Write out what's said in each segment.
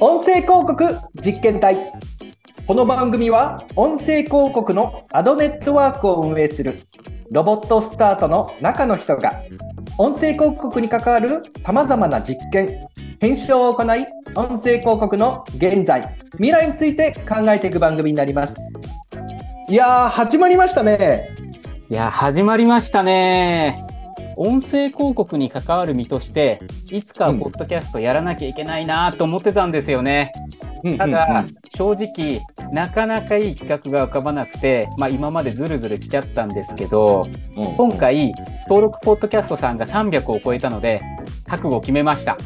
音声広告実験体この番組は音声広告のアドネットワークを運営するロボットスタートの中の人が音声広告に関わるさまざまな実験検証を行い音声広告の現在未来について考えていく番組になります。いやー始まりましたね。いや、始まりましたね。音声広告に関わる身として、いつかはポッドキャストやらなきゃいけないなと思ってたんですよね。ただ、正直、なかなかいい企画が浮かばなくて、まあ今までずるずる来ちゃったんですけど、今回、登録ポッドキャストさんが300を超えたので、覚悟を決めました。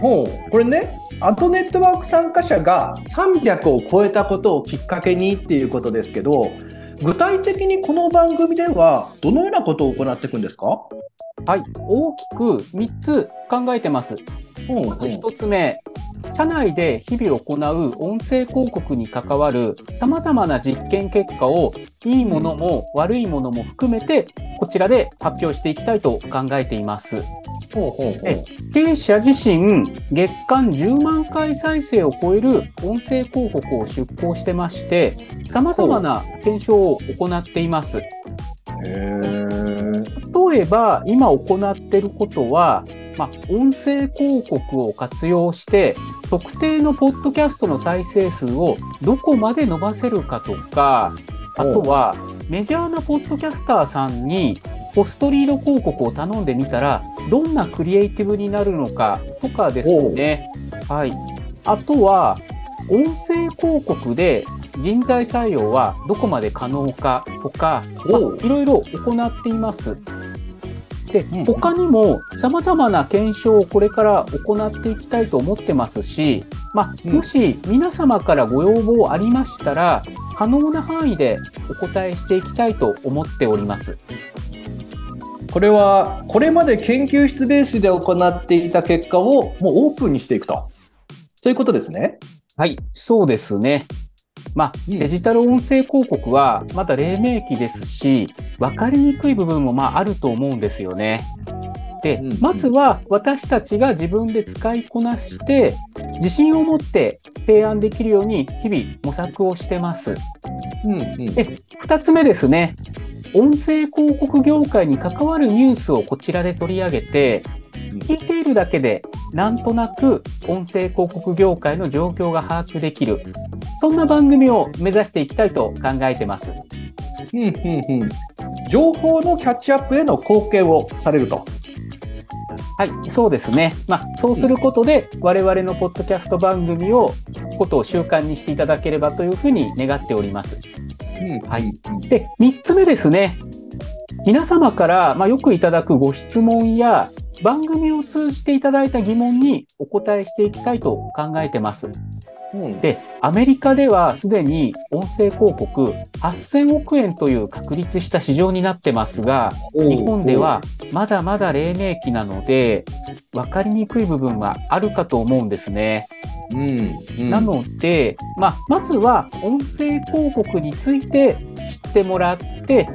ほう。これねアドネットワーク参加者が300を超えたことをきっかけにっていうことですけど具体的にこの番組ではどのようなことを行っていくんですか？はい、大きく3つ考えてます。まず1つ目、社内で日々行う音声広告に関わる様々な実験結果をいいものも悪いものも含めてこちらで発表していきたいと考えています。ほうほうほうえ経営者自身月間10万回再生を超える音声広告を出稿してまして様々な検証を行っています。へー例えば今行っていることは、まあ、音声広告を活用して特定のポッドキャストの再生数をどこまで伸ばせるかとかあとはメジャーなポッドキャスターさんにポストリード広告を頼んでみたらどんなクリエイティブになるのかとかですね。はい、あとは音声広告で人材採用はどこまで可能かとか、いろいろ行っています。でうん、他にも様々な検証をこれから行っていきたいと思ってますし、まあ、うんもし皆様からご要望ありましたら、可能な範囲でお答えしていきたいと思っております。これはこれまで研究室ベースで行っていた結果をもうオープンにしていくとそういうことですね。はい、そうですね。まあ、うんデジタル音声広告はまだ黎明期ですし、分かりにくい部分もまああると思うんですよね。でうん、まずは私たちが自分で使いこなして、自信を持って提案できるように日々模索をしてます。うんうんで、二つ目ですね。音声広告業界に関わるニュースをこちらで取り上げて、聞いているだけでなんとなく音声広告業界の状況が把握できる。そんな番組を目指していきたいと考えてます。うんうんうん情報のキャッチアップへの貢献をされると。はい、そうですね。まあ、そうすることで我々のポッドキャスト番組を聞くことを習慣にしていただければというふうに願っております。はいで、3つ目ですね。皆様から、まあ、よくいただくご質問や番組を通じていただいた疑問にお答えしていきたいと考えてます。うんで、アメリカではすでに音声広告8000億円という確立した市場になってますが、日本ではまだまだ黎明期なので、分かりにくい部分はあるかと思うんですね。うんうんなので、まあ、まずは音声広告について知ってもらって、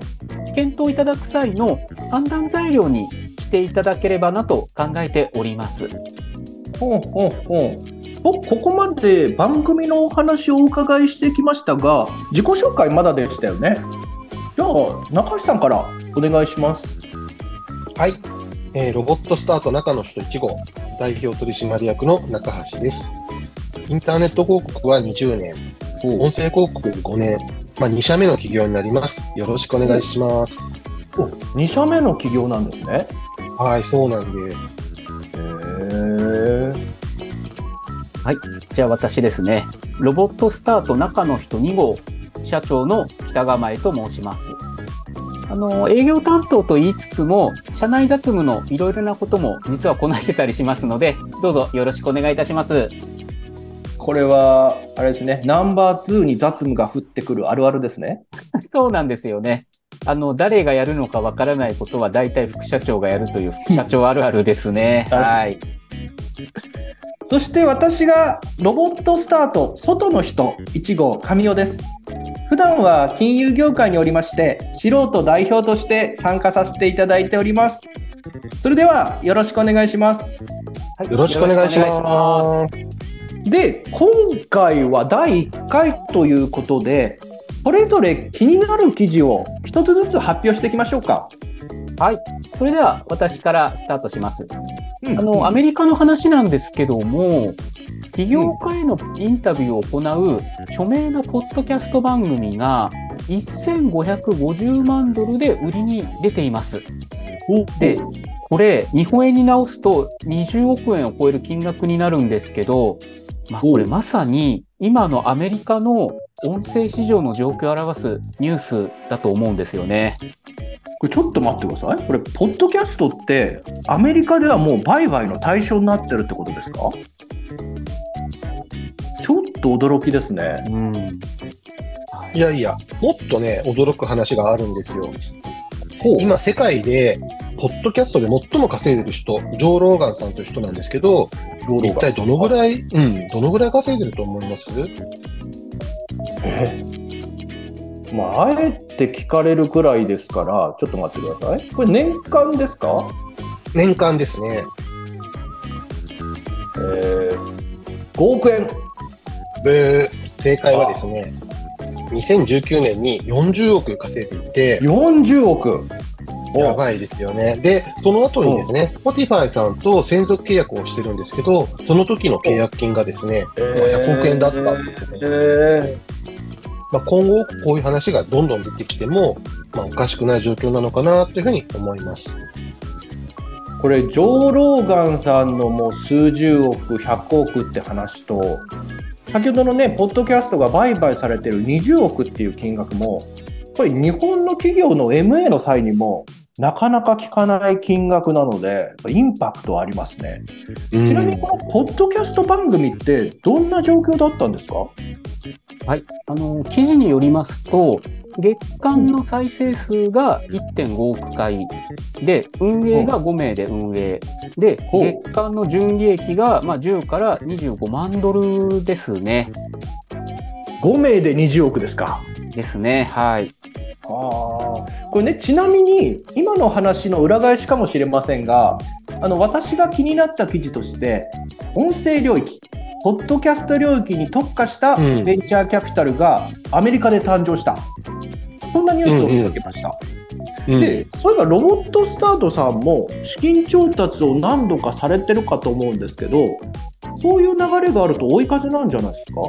検討いただく際の判断材料にしていただければなと考えております。ほうほうほう。おここまで番組のお話をお伺いしてきましたが自己紹介まだでしたよね？じゃあ中橋さんからお願いします。はい、えーロボットスタート中の人1号。代表取締役の中橋です。インターネット広告は20年、音声広告5年、まあ、2社目の企業になります。よろしくお願いします。お2社目の企業なんですねはい、そうなんです。へえはい。じゃあ私ですね。ロボットスタート中の人2号社長の北構えと申します。あの、営業担当と言いつつも、社内雑務のいろいろなことも実はこなしてたりしますので、どうぞよろしくお願いいたします。これはあれですねナンバー2に雑務が降ってくるあるあるですね そうなんですよね。あの、誰がやるのかわからないことは大体副社長がやるという副社長あるあるですね。はいはい。そして私がロボットスタート外の人1号神尾です普段は金融業界におりまして素人代表として参加させていただいておりますそれではよろしくお願いしますはいよろしくお願いします。で、今回は第1回ということで、それぞれ気になる記事を一つずつ発表していきましょうか。はい。それでは私からスタートします。うんあの、アメリカの話なんですけども、起業家へのインタビューを行う著名なポッドキャスト番組が1550万ドルで売りに出ています。で、これ、日本円に直すと20億円を超える金額になるんですけど、まあ、これまさに今のアメリカの音声市場の状況を表すニュースだと思うんですよね。これちょっと待ってください。これ、ポッドキャストって、アメリカではもう売買の対象になってるってことですか？ちょっと驚きですね。うん。いやいや、もっとね、驚く話があるんですよ。ほう今、世界で、ポッドキャストで最も稼いでる人、ジョー・ローガンさんという人なんですけど、一体どのぐらい、うん、どのぐらい稼いでると思います？えまあ、あえて聞かれるくらいですから、ちょっと待ってください。これ年間ですか？年間ですね。えー、5億円。で、正解はですね、2019年に40億稼いでいて、40億。やばいですよね。で、その後にですね、Spotify さんと専属契約をしてるんですけど、その時の契約金がですね、えまあ100億円だったってことでえまあ、今後こういう話がどんどん出てきても、まあ、おかしくない状況なのかなというふうに思います。これ、ジョー・ローガンさんのもう数十億、100億って話と、先ほどのね、ポッドキャストが売買されてる20億っていう金額も、これ日本の企業の MA の際にも、なかなか聞かない金額なので、インパクトありますね。ちなみにこのポッドキャスト番組ってどんな状況だったんですか？はい。あの、記事によりますと、月間の再生数が1.5億回で、運営が5名で運営。で、月間の純利益が、まあ、10から25万ドルですね。?5 名で20億ですか。ですね。はい。ああ、これね、ちなみに今の話の裏返しかもしれませんが、あの私が気になった記事として、音声領域、ポッドキャスト領域に特化したうん。ベンチャーキャピタルがアメリカで誕生した、そんなニュースを見かけました。うん。で、そういえばロボットスタートさんも資金調達を何度かされてるかと思うんですけど、そういう流れがあると追い風なんじゃないですか？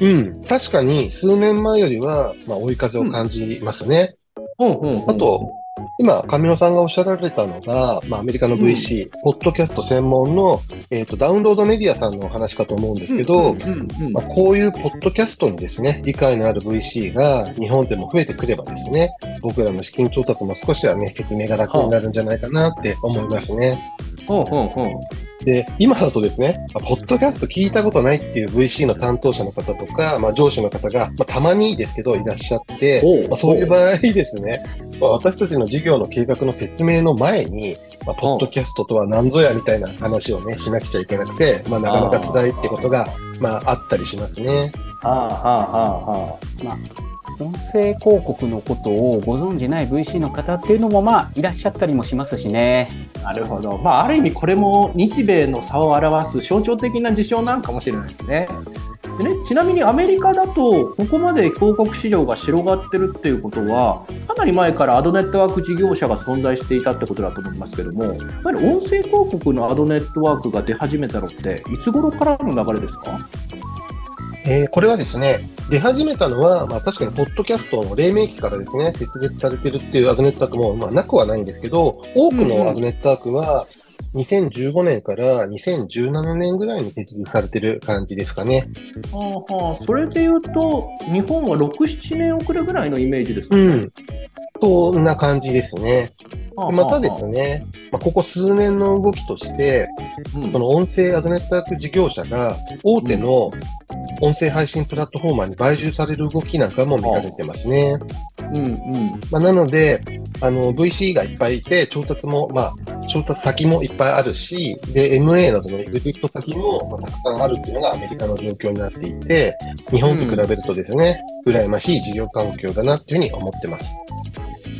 うん、確かに数年前よりは、まあ、追い風を感じますね。うん。うん。うん。あと、今、上野さんがおっしゃられたのが、まあ、アメリカの VC、ポッドキャスト専門の、えっ、と、ダウンロードメディアさんのお話かと思うんですけど、うん。うん。うん。まあ、こういうポッドキャストにですね、理解のある VC が日本でも増えてくればですね、僕らの資金調達も少しはね、説明が楽になるんじゃないかなって思いますね。うん。うん。うんで、今だとですね、まあポッドキャスト聞いたことないっていう VC の担当者の方とか、まあ、上司の方が、まあ、たまにですけどいらっしゃって、まあ、そういう場合ですね、まあ、私たちの事業の計画の説明の前に、まあ、ポッドキャストとは何ぞやみたいな話をね、しなくちゃいけなくて、まあ、なかなか辛いってことが、まあ、あったりしますね。はあはあはあはあ音声広告のことをご存じない VC の方っていうのも、まあ、いらっしゃったりもしますしね。なるほど。まあ、ある意味これも日米の差を表す象徴的な事象なんかもしれないですね。でねちなみにアメリカだと、ここまで広告市場が広がってるっていうことは、かなり前からアドネットワーク事業者が存在していたってことだと思いますけども、やはり音声広告のアドネットワークが出始めたのって、いつ頃からの流れですか？えーこれはですね、出始めたのは、まあ確かにポッドキャストの黎明期からですね、設立されてるっていうアドネットワークも、まあなくはないんですけど、多くのアドネットワークは、2015年から2017年ぐらいに設立されてる感じですかね。はあはあ、それで言うと、日本は6、7年遅れぐらいのイメージですかね。うん。そんな感じですね。またですね、まあ、ここ数年の動きとして、うんその音声アドネットワーク事業者が大手の音声配信プラットフォーマーに買収される動きなんかも見られてますね。うんうんまあ、なので、あの、VC がいっぱいいて、調達も、まあ、調達先もいっぱいあるし、で、MA などのエグジット先も、まあ、たくさんあるっていうのがアメリカの状況になっていて、日本と比べるとですね、羨ましい事業環境だなっていうふうに思ってます。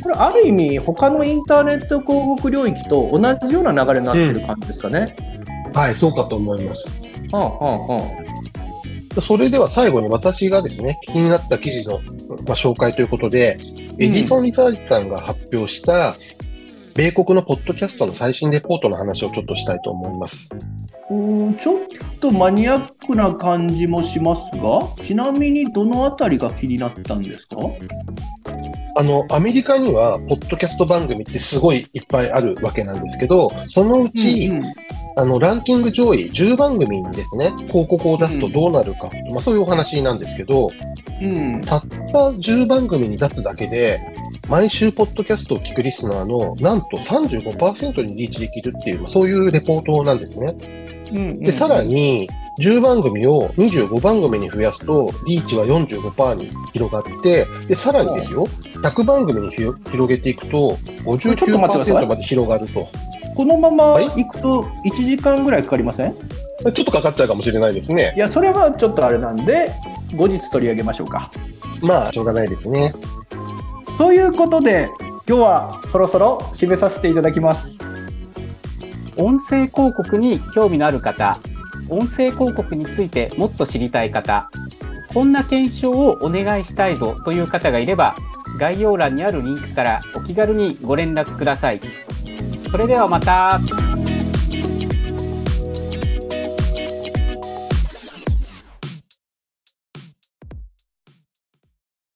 これ、ある意味、他のインターネット広告領域と同じような流れになってる感じですかね。はい、そうかと思います。はあはあはそれでは最後に私がですね、気になった記事の、まあ、紹介ということで、エディソン・リサーチさんが発表した、米国のポッドキャストの最新レポートの話をちょっとしたいと思います。あうんちょっとマニアックな感じもしますが、ちなみにどのあたりが気になったんですか？あの、アメリカには、ポッドキャスト番組ってすごいいっぱいあるわけなんですけど、そのうち、うんうんあの、ランキング上位10番組にですね、広告を出すとどうなるか、まあそういうお話なんですけど、うん。たった10番組に出すだけで、毎週ポッドキャストを聞くリスナーのなんと35%にリーチできるっていう、まあそういうレポートなんですね。うんで、さらに、10番組を25番組に増やすと、リーチは45%に広がって、で、さらにですよ、100番組に広げていくと、ちょっと待ってください59%まで広がると。このままはい行くと1時間ぐらいかかりません？ちょっとかかっちゃうかもしれないですねい。や、それはちょっとあれなんで、後日取り上げましょうか。まあ、しょうがないですね。ということで、今日はそろそろ締めさせていただきます。音声広告に興味のある方、音声広告についてもっと知りたい方、こんな検証をお願いしたいぞという方がいれば、概要欄にあるリンクからお気軽にご連絡ください。それではまた。